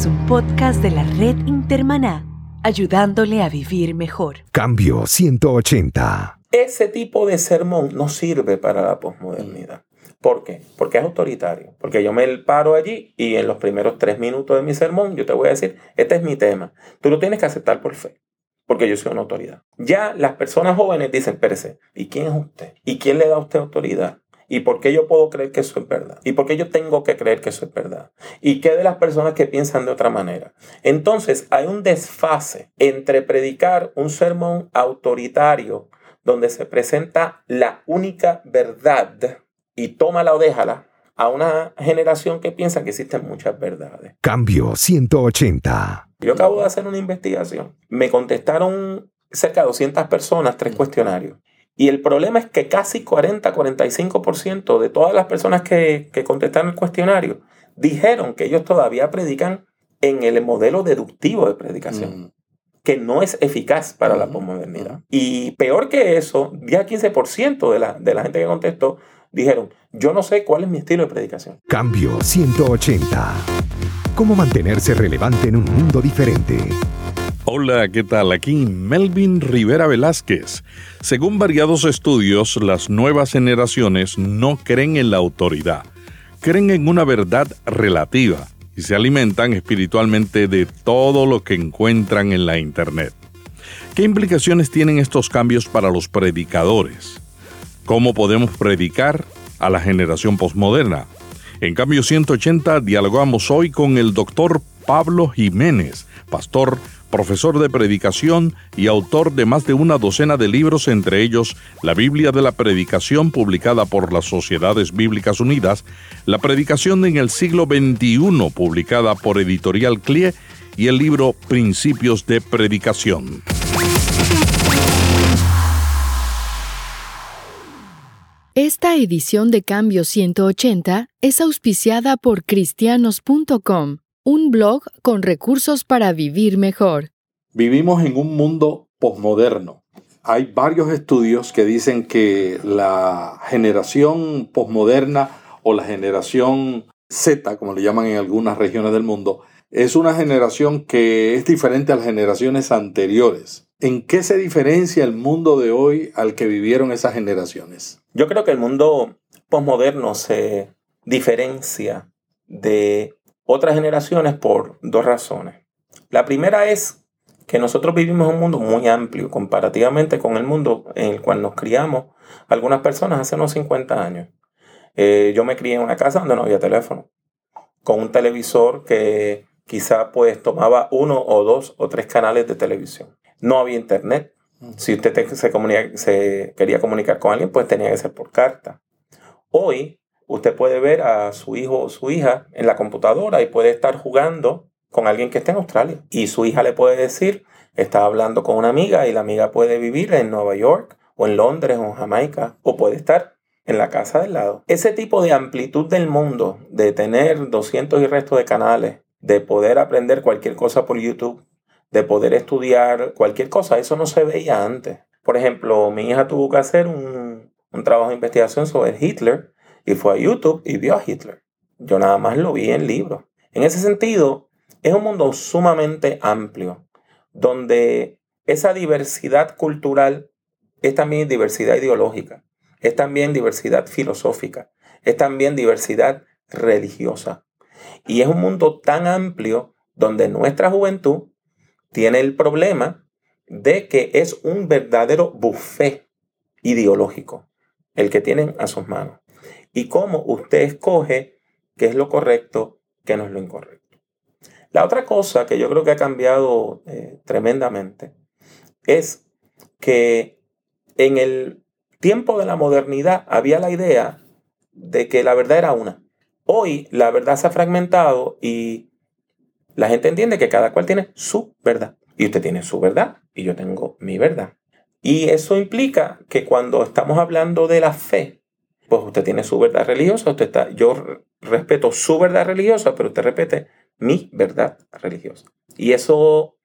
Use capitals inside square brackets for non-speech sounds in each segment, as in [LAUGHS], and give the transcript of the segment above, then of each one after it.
es un podcast de la red Intermaná, ayudándole a vivir mejor. Cambio 180. Ese tipo de sermón no sirve para la posmodernidad. ¿Por qué? Porque es autoritario. Porque yo me paro allí y en los primeros tres minutos de mi sermón yo te voy a decir, este es mi tema. Tú lo tienes que aceptar por fe. Porque yo soy una autoridad. Ya las personas jóvenes dicen, espérese, ¿y quién es usted? ¿Y quién le da a usted autoridad? ¿Y por qué yo puedo creer que eso es verdad? ¿Y por qué yo tengo que creer que eso es verdad? ¿Y qué de las personas que piensan de otra manera? Entonces hay un desfase entre predicar un sermón autoritario donde se presenta la única verdad y tómala o déjala a una generación que piensa que existen muchas verdades. Cambio 180. Yo acabo de hacer una investigación. Me contestaron cerca de 200 personas tres cuestionarios. Y el problema es que casi 40-45% de todas las personas que, que contestaron el cuestionario dijeron que ellos todavía predican en el modelo deductivo de predicación. Mm. que no es eficaz para la posmodernidad. Y peor que eso, 10-15% de la, de la gente que contestó dijeron, yo no sé cuál es mi estilo de predicación. Cambio 180. ¿Cómo mantenerse relevante en un mundo diferente? Hola, ¿qué tal? Aquí Melvin Rivera Velázquez. Según variados estudios, las nuevas generaciones no creen en la autoridad, creen en una verdad relativa y se alimentan espiritualmente de todo lo que encuentran en la Internet. ¿Qué implicaciones tienen estos cambios para los predicadores? ¿Cómo podemos predicar a la generación postmoderna? En cambio 180 dialogamos hoy con el doctor Pablo Jiménez, pastor, profesor de predicación y autor de más de una docena de libros, entre ellos la Biblia de la Predicación publicada por las Sociedades Bíblicas Unidas, la Predicación en el siglo XXI publicada por Editorial CLIE y el libro Principios de Predicación. Esta edición de Cambio 180 es auspiciada por cristianos.com, un blog con recursos para vivir mejor. Vivimos en un mundo posmoderno. Hay varios estudios que dicen que la generación posmoderna o la generación Z, como le llaman en algunas regiones del mundo, es una generación que es diferente a las generaciones anteriores. ¿En qué se diferencia el mundo de hoy al que vivieron esas generaciones? Yo creo que el mundo posmoderno se diferencia de otras generaciones por dos razones. La primera es que nosotros vivimos en un mundo muy amplio comparativamente con el mundo en el cual nos criamos algunas personas hace unos 50 años. Eh, yo me crié en una casa donde no había teléfono, con un televisor que quizá pues tomaba uno o dos o tres canales de televisión. No había internet. Si usted se, se quería comunicar con alguien, pues tenía que ser por carta. Hoy, usted puede ver a su hijo o su hija en la computadora y puede estar jugando con alguien que esté en Australia. Y su hija le puede decir, está hablando con una amiga y la amiga puede vivir en Nueva York o en Londres o en Jamaica o puede estar en la casa del lado. Ese tipo de amplitud del mundo, de tener 200 y resto de canales, de poder aprender cualquier cosa por YouTube, de poder estudiar cualquier cosa. Eso no se veía antes. Por ejemplo, mi hija tuvo que hacer un, trabajo de investigación sobre Hitler y fue a YouTube y vio a Hitler. Yo nada más lo vi en libros. En ese sentido, es un mundo sumamente amplio, donde esa diversidad cultural es también diversidad ideológica, es también diversidad filosófica, es también diversidad religiosa. Y es un mundo tan amplio donde nuestra juventud tiene el problema de que es un verdadero buffet ideológico el que tienen a sus manos. Y cómo usted escoge qué es lo correcto, qué no es lo incorrecto. La otra cosa que yo creo que ha cambiado eh, tremendamente es que en el tiempo de la modernidad había la idea de que la verdad era una. Hoy la verdad se ha fragmentado y la gente entiende que cada cual tiene su verdad. Y usted tiene su verdad y yo tengo mi verdad. Y eso implica que cuando estamos hablando de la fe, pues usted tiene su verdad religiosa, usted está, yo respeto su verdad religiosa, pero usted repite mi verdad religiosa. Y eso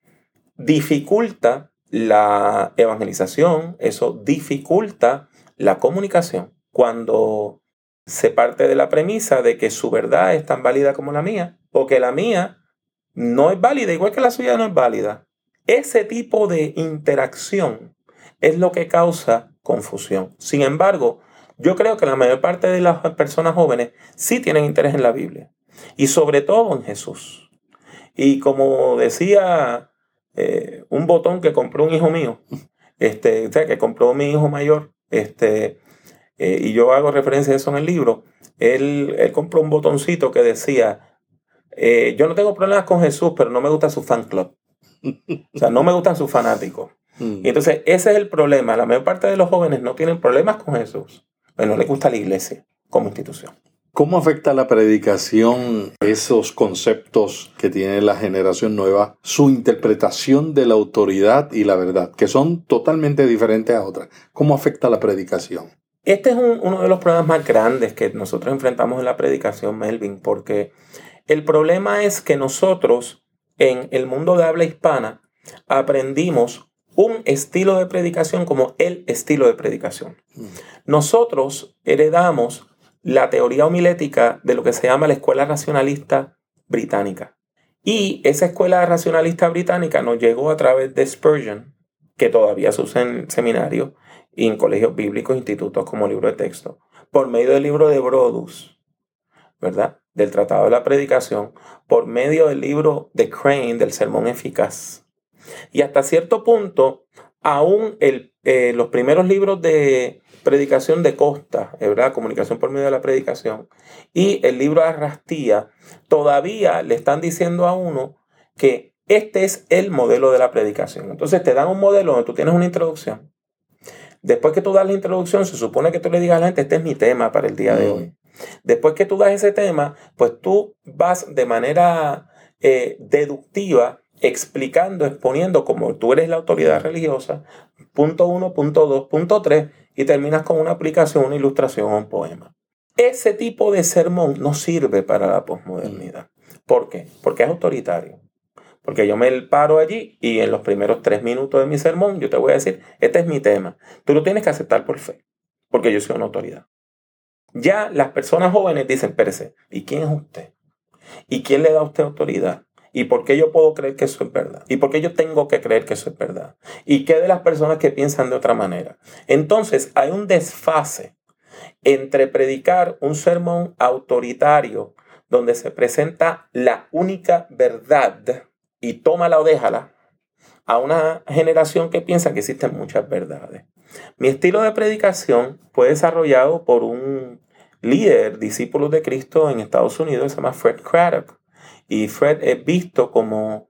dificulta la evangelización, eso dificulta la comunicación. Cuando se parte de la premisa de que su verdad es tan válida como la mía, o que la mía no es válida, igual que la suya no es válida. Ese tipo de interacción es lo que causa confusión. Sin embargo, yo creo que la mayor parte de las personas jóvenes sí tienen interés en la Biblia y sobre todo en Jesús. Y como decía eh, un botón que compró un hijo mío, este, o sea, que compró mi hijo mayor, este, eh, y yo hago referencia a eso en el libro, él, él compró un botoncito que decía, eh, yo no tengo problemas con Jesús, pero no me gusta su fan club. O sea, no me gustan sus fanáticos. Mm. Y entonces ese es el problema. La mayor parte de los jóvenes no tienen problemas con Jesús, no les gusta la iglesia como institución. ¿Cómo afecta la predicación esos conceptos que tiene la generación nueva, su interpretación de la autoridad y la verdad, que son totalmente diferentes a otras? ¿Cómo afecta la predicación? Este es uno de los problemas más grandes que nosotros enfrentamos en la predicación, Melvin, porque el problema es que nosotros en el mundo de habla hispana aprendimos un estilo de predicación como el estilo de predicación. Mm. Nosotros heredamos la teoría homilética de lo que se llama la escuela racionalista británica. Y esa escuela racionalista británica nos llegó a través de Spurgeon, que todavía se usa en seminarios y en colegios bíblicos, institutos como libro de texto, por medio del libro de Brodus, ¿verdad? Del Tratado de la Predicación, por medio del libro de Crane, del Sermón Eficaz. Y hasta cierto punto, aún el, eh, los primeros libros de predicación de Costa, ¿verdad? Comunicación por medio de la predicación, y el libro de Arrastía, todavía le están diciendo a uno que este es el modelo de la predicación. Entonces te dan un modelo donde tú tienes una introducción. Después que tú das la introducción, se supone que tú le digas a la gente, este es mi tema para el día de mm. hoy. Después que tú das ese tema, pues tú vas de manera eh, deductiva explicando, exponiendo como tú eres la autoridad religiosa, punto uno, punto dos, punto tres, y terminas con una aplicación, una ilustración o un poema. Ese tipo de sermón no sirve para la posmodernidad. ¿Por qué? Porque es autoritario. Porque yo me paro allí y en los primeros tres minutos de mi sermón yo te voy a decir, este es mi tema. Tú lo tienes que aceptar por fe, porque yo soy una autoridad. Ya las personas jóvenes dicen, Pérez, ¿y quién es usted? ¿Y quién le da a usted autoridad? ¿Y por qué yo puedo creer que eso es verdad? ¿Y por qué yo tengo que creer que eso es verdad? ¿Y qué de las personas que piensan de otra manera? Entonces hay un desfase entre predicar un sermón autoritario donde se presenta la única verdad y tómala o déjala a una generación que piensa que existen muchas verdades. Mi estilo de predicación fue desarrollado por un líder, discípulo de Cristo en Estados Unidos, se llama Fred Craddock. Y Fred es visto como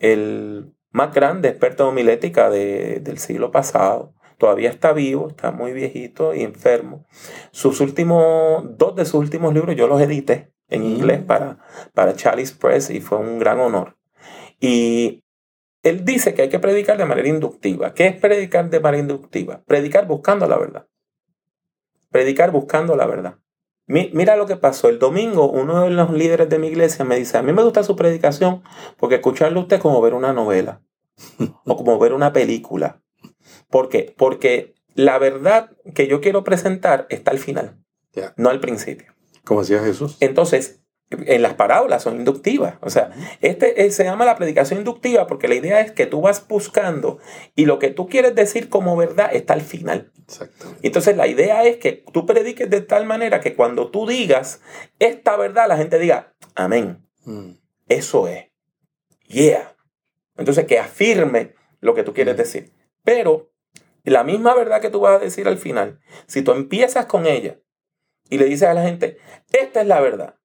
el más grande experto en homilética del siglo pasado. Todavía está vivo, está muy viejito y enfermo. Sus últimos, dos de sus últimos libros yo los edité en inglés para, para Charlie's Press y fue un gran honor. Y él dice que hay que predicar de manera inductiva. ¿Qué es predicar de manera inductiva? Predicar buscando la verdad. Predicar buscando la verdad. Mira lo que pasó. El domingo uno de los líderes de mi iglesia me dice, a mí me gusta su predicación porque escucharlo usted es como ver una novela o como ver una película. ¿Por qué? Porque la verdad que yo quiero presentar está al final, no al principio. Como decía Jesús. Entonces, en las parábolas son inductivas. O sea, este eh, se llama la predicación inductiva porque la idea es que tú vas buscando y lo que tú quieres decir como verdad está al final. Entonces la idea es que tú prediques de tal manera que cuando tú digas esta verdad, la gente diga, amén. Mm. Eso es. Yeah. Entonces que afirme lo que tú quieres mm. decir. Pero la misma verdad que tú vas a decir al final, si tú empiezas con ella y le dices a la gente, esta es la verdad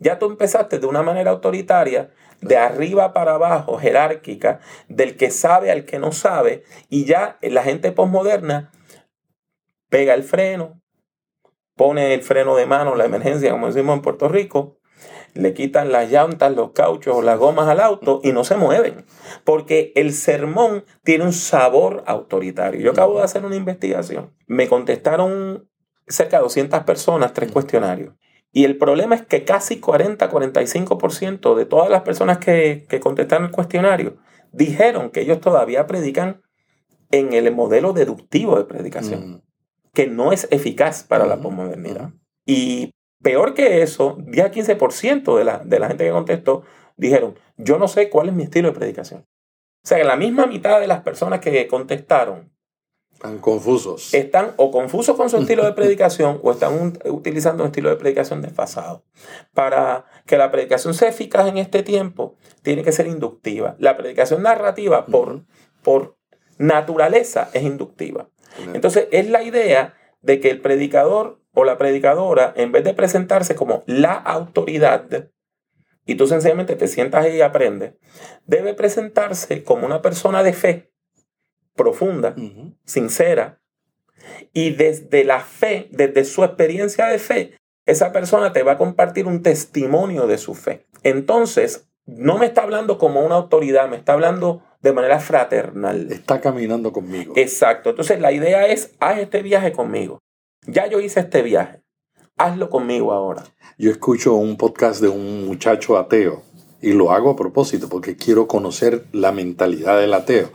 ya tú empezaste de una manera autoritaria, de arriba para abajo, jerárquica, del que sabe al que no sabe, y ya la gente posmoderna pega el freno, pone el freno de mano, la emergencia, como decimos en Puerto Rico, le quitan las llantas, los cauchos o las gomas al auto y no se mueven. Porque el sermón tiene un sabor autoritario. Yo acabo de hacer una investigación. Me contestaron cerca de 200 personas tres cuestionarios. Y el problema es que casi 40-45% de todas las personas que, contestaron el cuestionario dijeron que ellos todavía predican en el modelo deductivo de predicación, mm. que no es eficaz para la posmodernidad. Y peor que eso, 10 15% de la, de la gente que contestó dijeron, yo no sé cuál es mi estilo de predicación. O sea, que la misma mitad de las personas que contestaron Están confusos. están o confusos con su estilo de predicación o están un- utilizando un estilo de predicación desfasado. Para que la predicación sea eficaz en este tiempo, tiene que ser inductiva. La predicación narrativa, por, por naturaleza, es inductiva. Entonces, es la idea de que el predicador o la predicadora, en vez de presentarse como la autoridad, y tú sencillamente te sientas ahí y aprendes, debe presentarse como una persona de fe profunda, sincera, y desde la fe, desde su experiencia de fe, esa persona te va a compartir un testimonio de su fe. Entonces, no me está hablando como una autoridad, me está hablando de manera fraternal. Está caminando conmigo. Exacto. Entonces, la idea es, haz este viaje conmigo. Ya yo hice este viaje. Hazlo conmigo ahora. Yo escucho un podcast de un muchacho ateo y lo hago a propósito porque quiero conocer la mentalidad del ateo.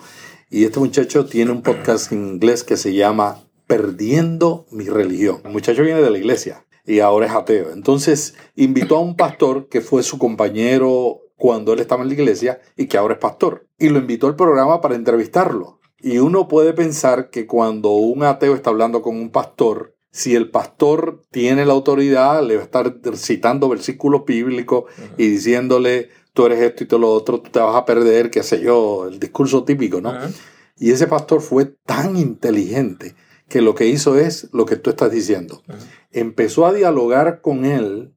Y este muchacho tiene un podcast en inglés que se llama Perdiendo mi religión. El muchacho viene de la iglesia y ahora es ateo. Entonces invitó a un pastor que fue su compañero cuando él estaba en la iglesia y que ahora es pastor. Y lo invitó al programa para entrevistarlo. Y uno puede pensar que cuando un ateo está hablando con un pastor, si el pastor tiene la autoridad, le va a estar citando versículos bíblicos y diciéndole, tú eres esto y todo lo otro, tú te vas a perder, qué sé yo, el discurso típico, ¿no? Ujú. Y ese pastor fue tan inteligente que lo que hizo es lo que tú estás diciendo. Ujú. Empezó a dialogar con él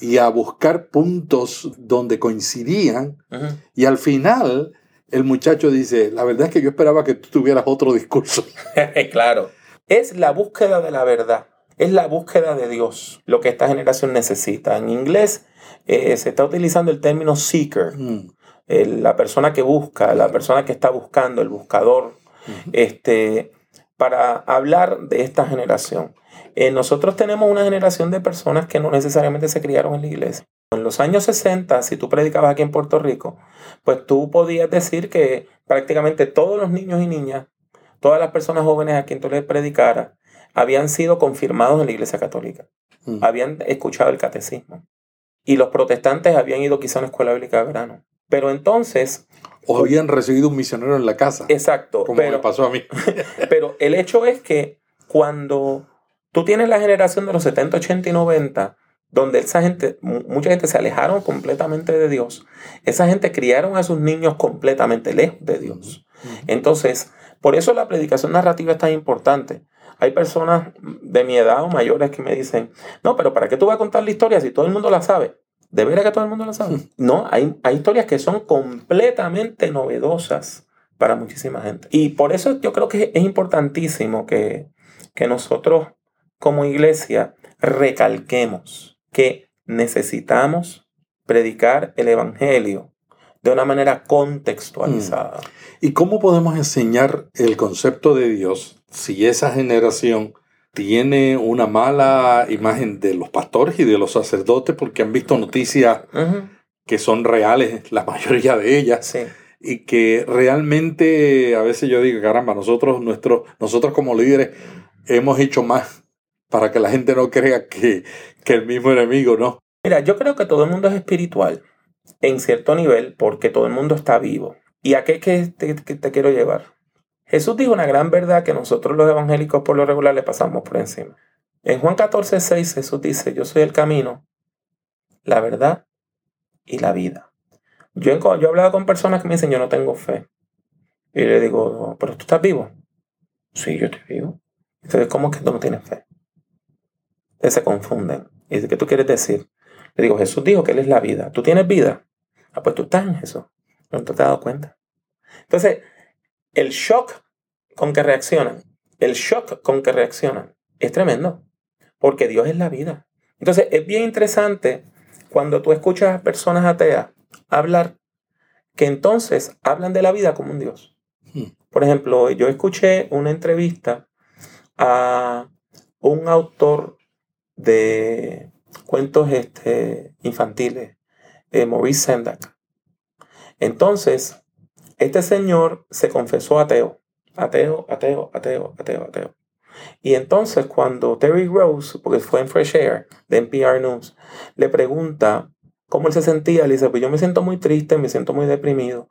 y a buscar puntos donde coincidían Ujú. y al final el muchacho dice, la verdad es que yo esperaba que tú tuvieras otro discurso. [LAUGHS] claro. Es la búsqueda de la verdad. Es la búsqueda de Dios lo que esta generación necesita. En inglés eh, se está utilizando el término seeker. Mm, el- la persona que busca, la persona que está buscando, el buscador, este, para hablar de esta generación. Eh, nosotros tenemos una generación de personas que no necesariamente se criaron en la iglesia. En los años 60, si tú predicabas aquí en Puerto Rico, pues tú podías decir que prácticamente todos los niños y niñas, todas las personas jóvenes a quien tú les predicaras, habían sido confirmados en la iglesia católica mm. habían escuchado el catecismo. Y los protestantes habían ido quizá a una escuela bíblica de verano. Pero entonces, O habían recibido un misionero en la casa, exacto, como me pero, pasó a mí. [LAUGHS] pero el hecho es que cuando tú tienes la generación de los 70, 80 y 90, donde esa gente, mu- mucha gente se alejaron completamente de Dios, esa gente criaron a sus niños completamente lejos de Dios. Entonces, por eso la predicación narrativa es tan importante. Hay personas de mi edad o mayores que me dicen, no, pero ¿para qué tú vas a contar la historia si todo el mundo la sabe? ¿De veras que todo el mundo la sabe? [LAUGHS] No, hay, hay historias que son completamente novedosas para muchísima gente. Y por eso yo creo que es importantísimo que, que nosotros como iglesia recalquemos que necesitamos predicar el Evangelio de una manera contextualizada. ¿Y cómo podemos enseñar el concepto de Dios si esa generación tiene una mala imagen de los pastores y de los sacerdotes porque han visto noticias que son reales, la mayoría de ellas, Sí. y que realmente a veces yo digo, caramba, nosotros, nuestro, nosotros como líderes hemos hecho más para que la gente no crea que, que el mismo enemigo, ¿no? Mira, yo creo que todo el mundo es espiritual en cierto nivel porque todo el mundo está vivo. ¿Y a qué te, que te quiero llevar? Jesús dijo una gran verdad que nosotros los evangélicos por lo regular le pasamos por encima. En Juan 14, 6 Jesús dice, yo soy el camino, la verdad y la vida. Yo, he- hablado con personas que me dicen, yo no tengo fe. Y le digo, pero tú estás vivo. Sí, yo estoy vivo. Entonces, ¿cómo es que tú no tienes fe? Entonces se confunden. Y dice, ¿qué tú quieres decir? Le digo, Jesús dijo que Él es la vida. ¿Tú tienes vida? Ah, pues tú estás en Jesús. No te has dado cuenta. Entonces, el shock con que reaccionan, el shock con que reaccionan es tremendo. Porque Dios es la vida. Entonces, es bien interesante cuando tú escuchas a personas ateas hablar que entonces hablan de la vida como un Dios. Hmm. Por ejemplo, yo escuché una entrevista a un autor de cuentos este, infantiles, eh, Maurice Sendak. Entonces, este señor se confesó ateo, ateo, ateo, ateo, ateo, ateo. Y entonces cuando Terry Rose, porque fue en Fresh Air de NPR News, le pregunta cómo él se sentía. Le dice, pues yo me siento muy triste, me siento muy deprimido,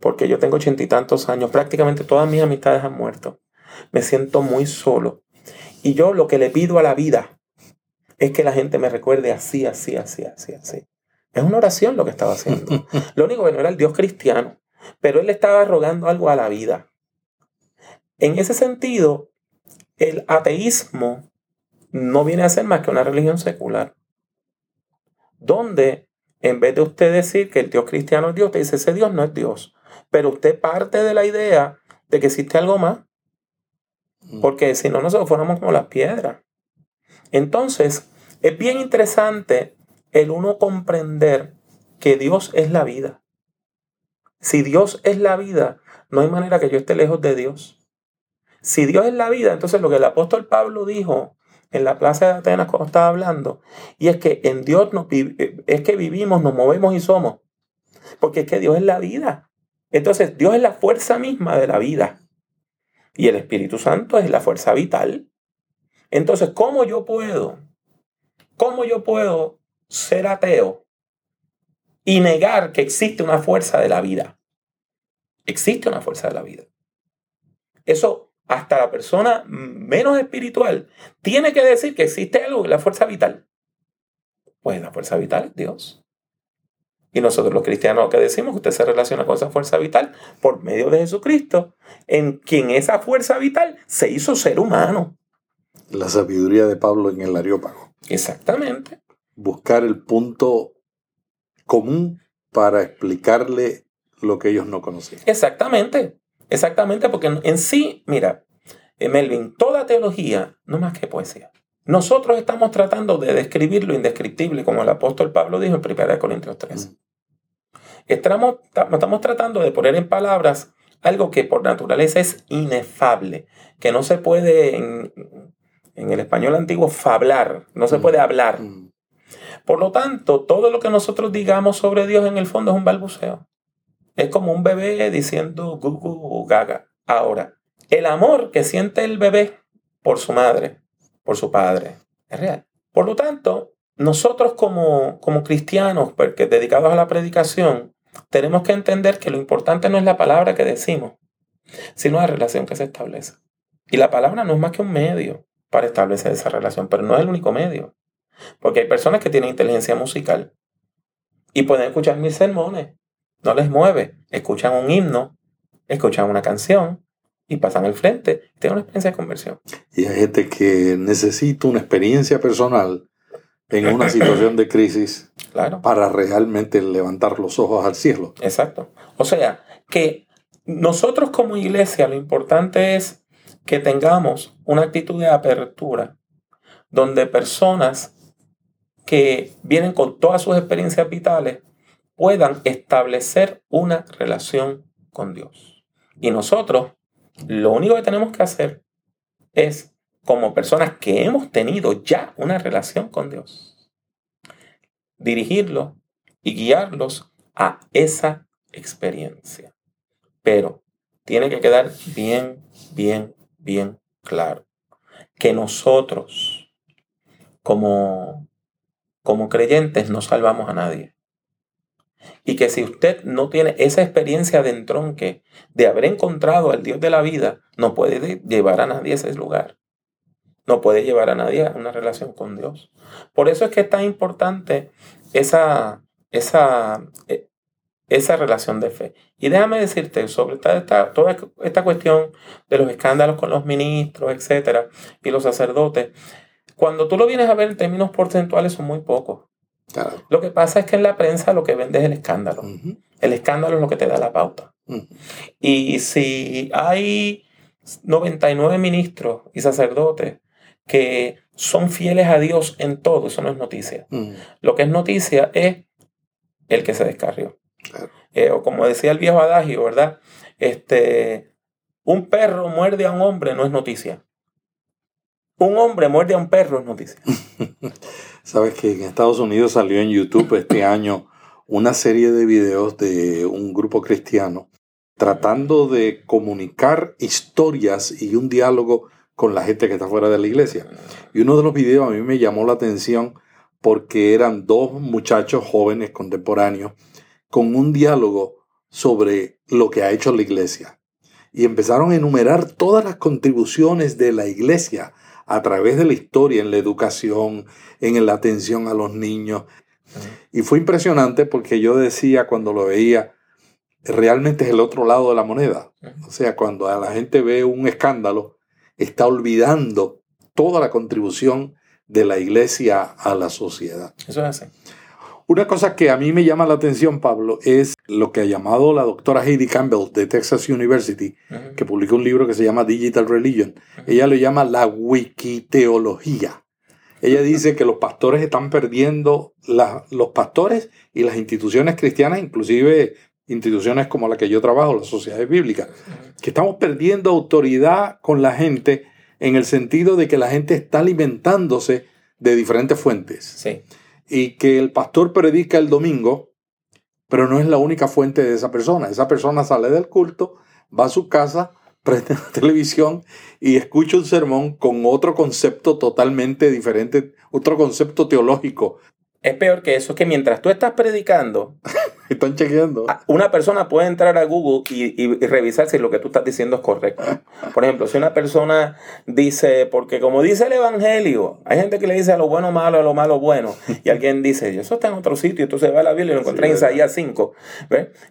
porque yo tengo ochenta y tantos años, prácticamente todas mis amistades han muerto. Me siento muy solo. Y yo lo que le pido a la vida es que la gente me recuerde así, así, así, así, así. Es una oración lo que estaba haciendo. [LAUGHS] Lo único que no era el Dios cristiano, pero él estaba rogando algo a la vida. En ese sentido, el ateísmo no viene a ser más que una religión secular, donde en vez de usted decir que el Dios cristiano es Dios, usted dice ese Dios no es Dios, pero usted parte de la idea de que existe algo más, mm. porque si no nosotros fuéramos como las piedras. Entonces, es bien interesante el uno comprender que Dios es la vida. Si Dios es la vida, no hay manera que yo esté lejos de Dios. Si Dios es la vida, entonces lo que el apóstol Pablo dijo en la plaza de Atenas cuando estaba hablando, y es que en Dios nos, es que vivimos, nos movemos y somos, porque es que Dios es la vida. Entonces Dios es la fuerza misma de la vida y el Espíritu Santo es la fuerza vital. Entonces, ¿cómo yo puedo? ¿Cómo yo puedo ser ateo y negar que existe una fuerza de la vida? Existe una fuerza de la vida. Eso hasta la persona menos espiritual tiene que decir que existe algo, la fuerza vital. Pues la fuerza vital es Dios. Y nosotros los cristianos lo que decimos que usted se relaciona con esa fuerza vital por medio de Jesucristo, en quien esa fuerza vital se hizo ser humano. La sabiduría de Pablo en el Areópago. Exactamente. Buscar el punto común para explicarle lo que ellos no conocían. Exactamente. Exactamente, porque en sí, mira, eh, Melvin, toda teología no más que poesía. Nosotros estamos tratando de describir lo indescriptible, como el apóstol Pablo dijo en 1 Corintios 3. Mm. Estamos, estamos tratando de poner en palabras algo que por naturaleza es inefable, que no se puede, en, en el español antiguo, fablar, no se mm. puede hablar. Mm. Por lo tanto, todo lo que nosotros digamos sobre Dios en el fondo es un balbuceo. Es como un bebé diciendo gugu gaga. Ahora, el amor que siente el bebé por su madre, por su padre, es real. Por lo tanto, nosotros como, como cristianos, porque dedicados a la predicación, tenemos que entender que lo importante no es la palabra que decimos, sino la relación que se establece. Y la palabra no es más que un medio para establecer esa relación, pero no es el único medio. Porque hay personas que tienen inteligencia musical y pueden escuchar mis sermones no les mueve. Escuchan un himno, escuchan una canción y pasan al frente tienen una experiencia de conversión. Y hay gente que necesita una experiencia personal en una [CLEARS THROAT] situación de crisis claro. para realmente levantar los ojos al cielo. Exacto. O sea, que nosotros como iglesia lo importante es que tengamos una actitud de apertura donde personas que vienen con todas sus experiencias vitales puedan establecer una relación con Dios. Y nosotros lo único que tenemos que hacer es, como personas que hemos tenido ya una relación con Dios, dirigirlos y guiarlos a esa experiencia. Pero tiene que quedar bien, bien, bien claro que nosotros, como, como creyentes, no salvamos a nadie. Y que si usted no tiene esa experiencia de entronque, de haber encontrado al Dios de la vida, no puede llevar a nadie a ese lugar. No puede llevar a nadie a una relación con Dios. Por eso es que es tan importante esa, esa, e, esa relación de fe. Y déjame decirte sobre esta, toda esta cuestión de los escándalos con los ministros, etcétera, y los sacerdotes. Cuando tú lo vienes a ver en términos porcentuales, son muy pocos. Lo que pasa es que en la prensa lo que vende es el escándalo. El escándalo es lo que te da la pauta. Y si hay 99 ministros y sacerdotes que son fieles a Dios en todo, eso no es noticia. Lo que es noticia es el que se descarrió. Eh, o como decía el viejo adagio, ¿verdad? Este, un perro muerde a un hombre no es noticia. Un hombre muerde a un perro es noticia. [LAUGHS] Sabes que en Estados Unidos salió en YouTube este año una serie de videos de un grupo cristiano tratando de comunicar historias y un diálogo con la gente que está fuera de la iglesia. Y uno de los videos a mí me llamó la atención porque eran dos muchachos jóvenes contemporáneos con un diálogo sobre lo que ha hecho la iglesia. Y empezaron a enumerar todas las contribuciones de la iglesia a través de la historia en la educación, en la atención a los niños. Y fue impresionante porque yo decía cuando lo veía, realmente es el otro lado de la moneda. O sea, cuando a la gente ve un escándalo, está olvidando toda la contribución de la iglesia a la sociedad. Eso es así. Una cosa que a mí me llama la atención, Pablo, es lo que ha llamado la doctora Heidi Campbell de Texas University, que publicó un libro que se llama Digital Religion. Ella lo llama la wikiteología. Ella [LAUGHS] dice que los pastores están perdiendo, los pastores y las instituciones cristianas, inclusive instituciones como la que yo trabajo, las sociedades bíblicas, que estamos perdiendo autoridad con la gente en el sentido de que la gente está alimentándose de diferentes fuentes. Sí y que el pastor predica el domingo, pero no es la única fuente de esa persona. Esa persona sale del culto, va a su casa, [LAUGHS] prende la televisión y escucha un sermón con otro concepto totalmente diferente, otro concepto teológico es peor que eso, es que mientras tú estás predicando, [LAUGHS] [LAUGHS] están chequeando. Una persona puede entrar a Google y, revisar si lo que tú estás diciendo es correcto. Por ejemplo, si una persona dice, porque como dice el Evangelio, hay gente que le dice a lo bueno malo, a lo malo bueno, y alguien dice, eso está en otro sitio, entonces va a la Biblia y lo encontré en Isaías 5.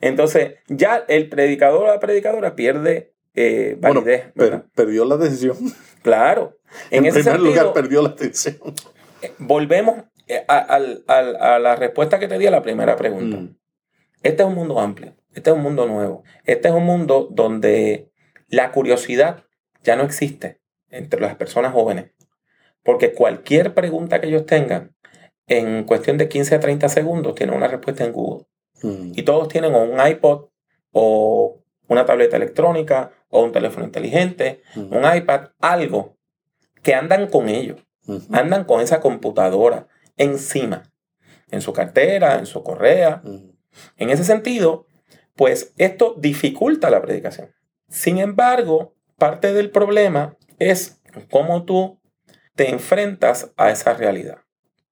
Entonces, ya el predicador o la predicadora pierde eh, validez. perdió la atención. Claro. En, primer lugar, perdió la atención. Eh, volvemos eh, a, la respuesta que te di a la primera pregunta. Mm. Este es un mundo amplio, este es un mundo nuevo, este es un mundo donde la curiosidad ya no existe entre las personas jóvenes, porque cualquier pregunta que ellos tengan, en cuestión de 15 a 30 segundos, tienen una respuesta en Google. Mm. Y todos tienen un iPod o una tableta electrónica o un teléfono inteligente, mm. un iPad, algo que andan con ellos, andan con esa computadora, encima, en su cartera, en su correa. En ese sentido, pues esto dificulta la predicación. Sin embargo, parte del problema es cómo tú te enfrentas a esa realidad.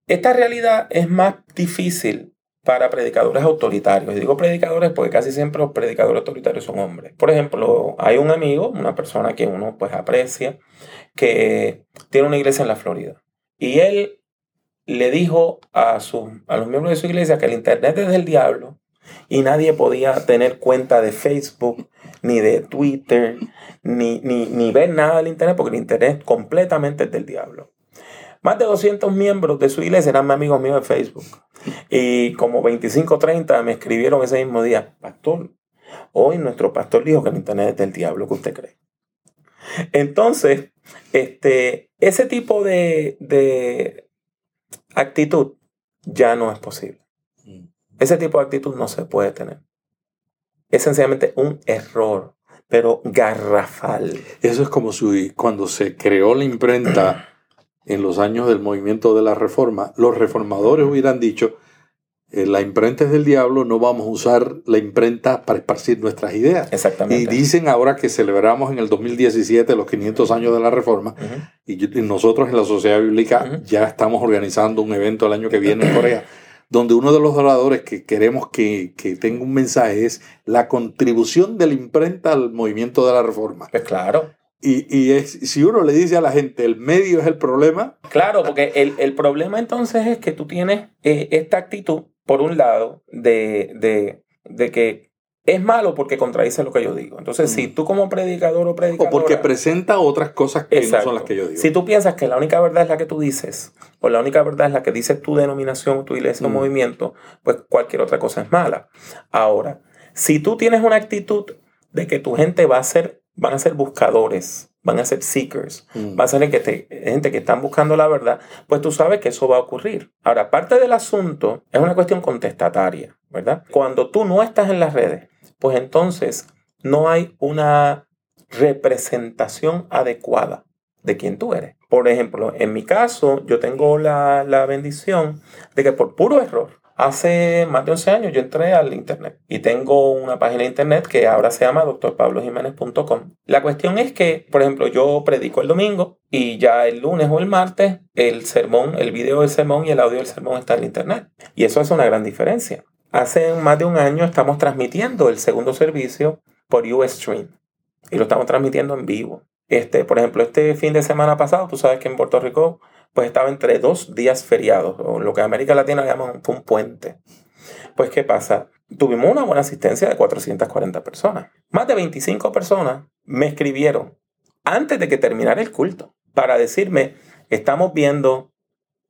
Esta realidad es más difícil para predicadores autoritarios. Y digo predicadores porque casi siempre los predicadores autoritarios son hombres. Por ejemplo, hay un amigo, una persona que uno pues aprecia, que tiene una iglesia en la Florida. Y él le dijo a, a los miembros de su iglesia que el Internet es del diablo y nadie podía tener cuenta de Facebook, ni de Twitter, ni, ni, ver nada del Internet, porque el Internet completamente es del diablo. Más de 200 miembros de su iglesia eran amigos míos de Facebook. Y como 25 o 30 me escribieron ese mismo día, pastor, hoy nuestro pastor dijo que el Internet es del diablo, ¿qué usted cree? Entonces, este, ese tipo de, actitud ya no es posible. Mm. Ese tipo de actitud no se puede tener. Es sencillamente un error, pero garrafal. Eso es como si cuando se creó la imprenta [CLEARS THROAT] en los años del movimiento de la reforma, los reformadores hubieran dicho, la imprenta es del diablo, no vamos a usar la imprenta para esparcir nuestras ideas. Exactamente. Y dicen ahora que celebramos en el 2017 los 500 años de la reforma y, nosotros en la Sociedad Bíblica ya estamos organizando un evento el año que viene en Corea [CLEARS THROAT] donde uno de los oradores que queremos que, que, tenga un mensaje es la contribución de la imprenta al movimiento de la reforma. Pues claro. Y, y es, si uno le dice a la gente el medio es el problema. Claro, porque el, el problema entonces es que tú tienes eh, esta actitud por un lado, de, que es malo porque contradice lo que yo digo. Entonces, si mm. tú como predicador o predicadora... O porque presenta otras cosas que no son las que yo digo. Si tú piensas que la única verdad es la que tú dices, o la única verdad es la que dice tu denominación, tu iglesia o mm. movimiento, pues cualquier otra cosa es mala. Ahora, si tú tienes una actitud de que tu gente va a ser, van a ser buscadores, van a ser seekers, mm. va a ser gente que, gente que están buscando la verdad, pues tú sabes que eso va a ocurrir. Ahora, parte del asunto es una cuestión contestataria, ¿verdad? Cuando tú no estás en las redes, pues entonces no hay una representación adecuada de quién tú eres. Por ejemplo, en mi caso, yo tengo la, la bendición de que por puro error, Hace más de 11 años yo entré al Internet y tengo una página de Internet que ahora se llama drpablojiménez.com. La cuestión es que, por ejemplo, yo predico el domingo y ya el lunes o el martes el sermón, el video del sermón y el audio del sermón está en Internet. Y eso hace una gran diferencia. Hace más de un año estamos transmitiendo el segundo servicio por Ustream y lo estamos transmitiendo en vivo. Este, por ejemplo, este fin de semana pasado, tú sabes que en Puerto Rico pues estaba entre dos días feriados, o lo que en América Latina le llaman un puente. Pues, ¿qué pasa? Tuvimos una buena asistencia de 440 personas. Más de 25 personas me escribieron antes de que terminara el culto para decirme, estamos viendo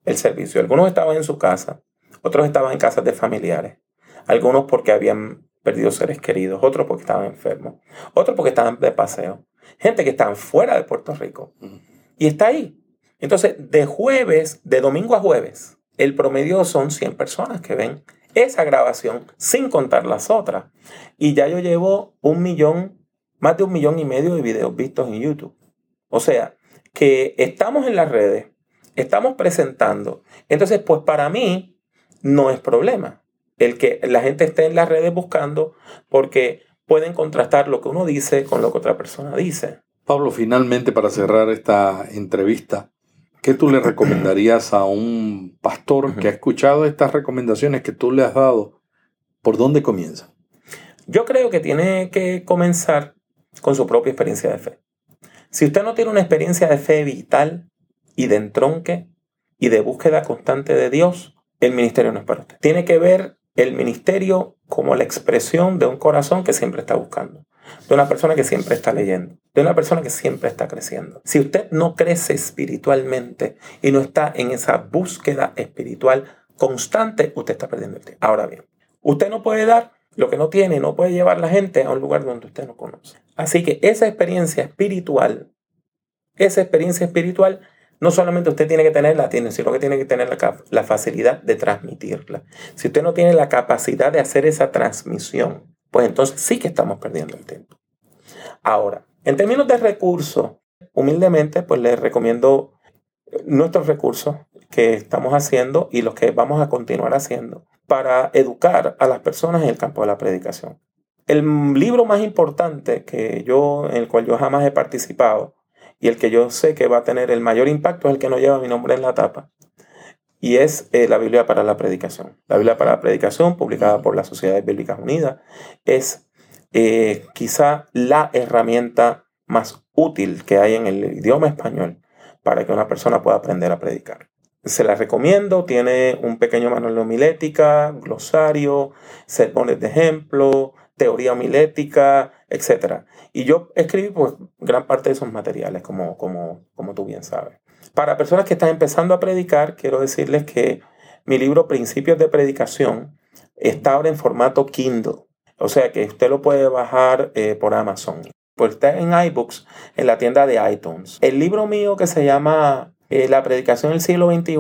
el servicio. Algunos estaban en su casa, otros estaban en casas de familiares, algunos porque habían perdido seres queridos, otros porque estaban enfermos, otros porque estaban de paseo. Gente que están fuera de Puerto Rico. Y está ahí. Entonces, de jueves, de domingo a jueves, el promedio son 100 personas que ven esa grabación sin contar las otras. Y ya yo llevo un millón, más de un millón y medio de videos vistos en YouTube. O sea, que estamos en las redes, estamos presentando. Entonces, pues para mí no es problema el que la gente esté en las redes buscando porque pueden contrastar lo que uno dice con lo que otra persona dice. Pablo, finalmente para cerrar esta entrevista, ¿Qué tú le [CLEARS THROAT] recomendarías a un pastor que ha escuchado estas recomendaciones que tú le has dado? ¿Por dónde comienza? Yo creo que tiene que comenzar con su propia experiencia de fe. Si usted no tiene una experiencia de fe vital y de entronque y de búsqueda constante de Dios, el ministerio no es para usted. Tiene que ver el ministerio como la expresión de un corazón que siempre está buscando de una persona que siempre está leyendo, de una persona que siempre está creciendo. Si usted no crece espiritualmente y no está en esa búsqueda espiritual constante, usted está perdiendo el tiempo. Ahora bien, usted no puede dar lo que no tiene, no puede llevar la gente a un lugar donde usted no conoce. Así que esa experiencia espiritual, esa experiencia espiritual, no solamente usted tiene que tenerla, tiene, sino que tiene que tener la, la facilidad de transmitirla. Si usted no tiene la capacidad de hacer esa transmisión, pues entonces sí que estamos perdiendo el tiempo. Ahora, en términos de recursos, humildemente, pues les recomiendo nuestros recursos que estamos haciendo y los que vamos a continuar haciendo para educar a las personas en el campo de la predicación. El libro más importante que yo, en el cual yo jamás he participado y el que yo sé que va a tener el mayor impacto es el que no lleva mi nombre en la tapa, y es eh, la Biblia para la Predicación. La Biblia para la Predicación, publicada por las Sociedades Bíblicas Unidas, es eh, quizá la herramienta más útil que hay en el idioma español para que una persona pueda aprender a predicar. Se la recomiendo, tiene un pequeño manual de homilética, glosario, sermones de ejemplo, teoría homilética, etc. Y yo escribí pues, gran parte de esos materiales, como, como, como tú bien sabes. Para personas que están empezando a predicar, quiero decirles que mi libro Principios de Predicación está ahora en formato Kindle. O sea que usted lo puede bajar eh, por Amazon. Pues está en iBooks, en la tienda de iTunes. El libro mío que se llama eh, La Predicación del siglo XXI,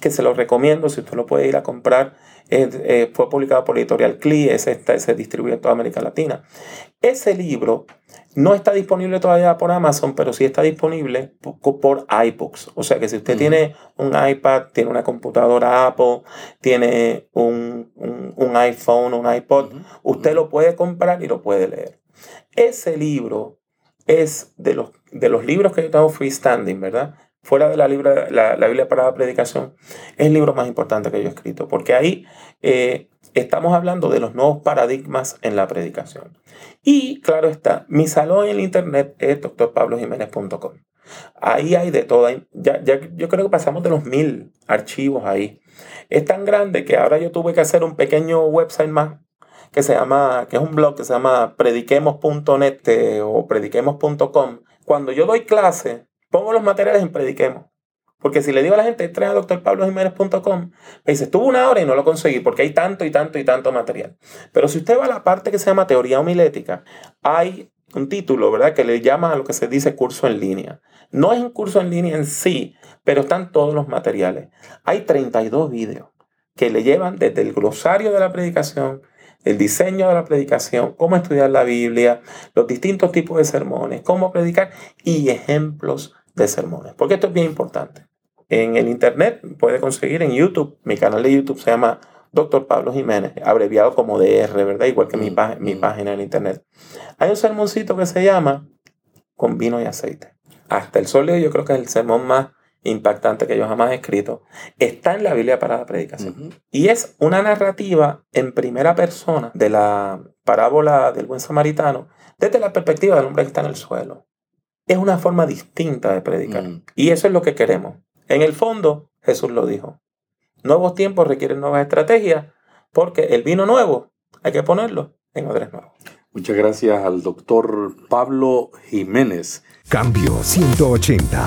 que se lo recomiendo si usted lo puede ir a comprar, eh, fue publicado por Editorial CLI, se, se distribuye en toda América Latina. Ese libro no está disponible todavía por Amazon, pero sí está disponible por, iBooks. O sea que si usted tiene un iPad, tiene una computadora Apple, tiene un, iPhone, un iPod, usted lo puede comprar y lo puede leer. Ese libro es de los, de los libros que yo tengo freestanding, ¿verdad? Fuera de la, la, Biblia para la predicación, es el libro más importante que yo he escrito, porque ahí eh, estamos hablando de los nuevos paradigmas en la predicación. Y claro está, mi salón en internet es drpablojiménez.com. Ahí hay de todo. Ya, ya, yo creo que pasamos de los mil archivos ahí. Es tan grande que ahora yo tuve que hacer un pequeño website más que se llama, que es un blog que se llama prediquemos.net eh, o prediquemos.com. Cuando yo doy clase, pongo los materiales en Prediquemos. Porque si le digo a la gente, entra a doctorpablojiménez.com, me dice, estuvo una hora y no lo conseguí porque hay tanto y tanto y tanto material. Pero si usted va a la parte que se llama teoría homilética, hay un título, ¿verdad? Que le llama a lo que se dice curso en línea. No es un curso en línea en sí, pero están todos los materiales. Hay 32 videos que le llevan desde el glosario de la predicación, el diseño de la predicación, cómo estudiar la Biblia, los distintos tipos de sermones, cómo predicar y ejemplos de sermones. Porque esto es bien importante en el internet, puede conseguir en YouTube, mi canal de YouTube se llama Doctor Pablo Jiménez, abreviado como DR, ¿verdad? Igual que mi, Mm, mi mm. página en internet. Hay un sermoncito que se llama Con vino y aceite. Hasta el sol yo creo que es el sermón más impactante que yo jamás he escrito. Está en la Biblia para la predicación. Y es una narrativa en primera persona de la parábola del buen samaritano desde la perspectiva del hombre que está en el suelo. Es una forma distinta de predicar. Mm. Y eso es lo que queremos. En el fondo, Jesús lo dijo. Nuevos tiempos requieren nuevas estrategias porque el vino nuevo hay que ponerlo en odres nuevos. Muchas gracias al doctor Pablo Jiménez. Cambio 180.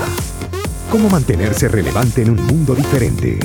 ¿Cómo mantenerse relevante en un mundo diferente?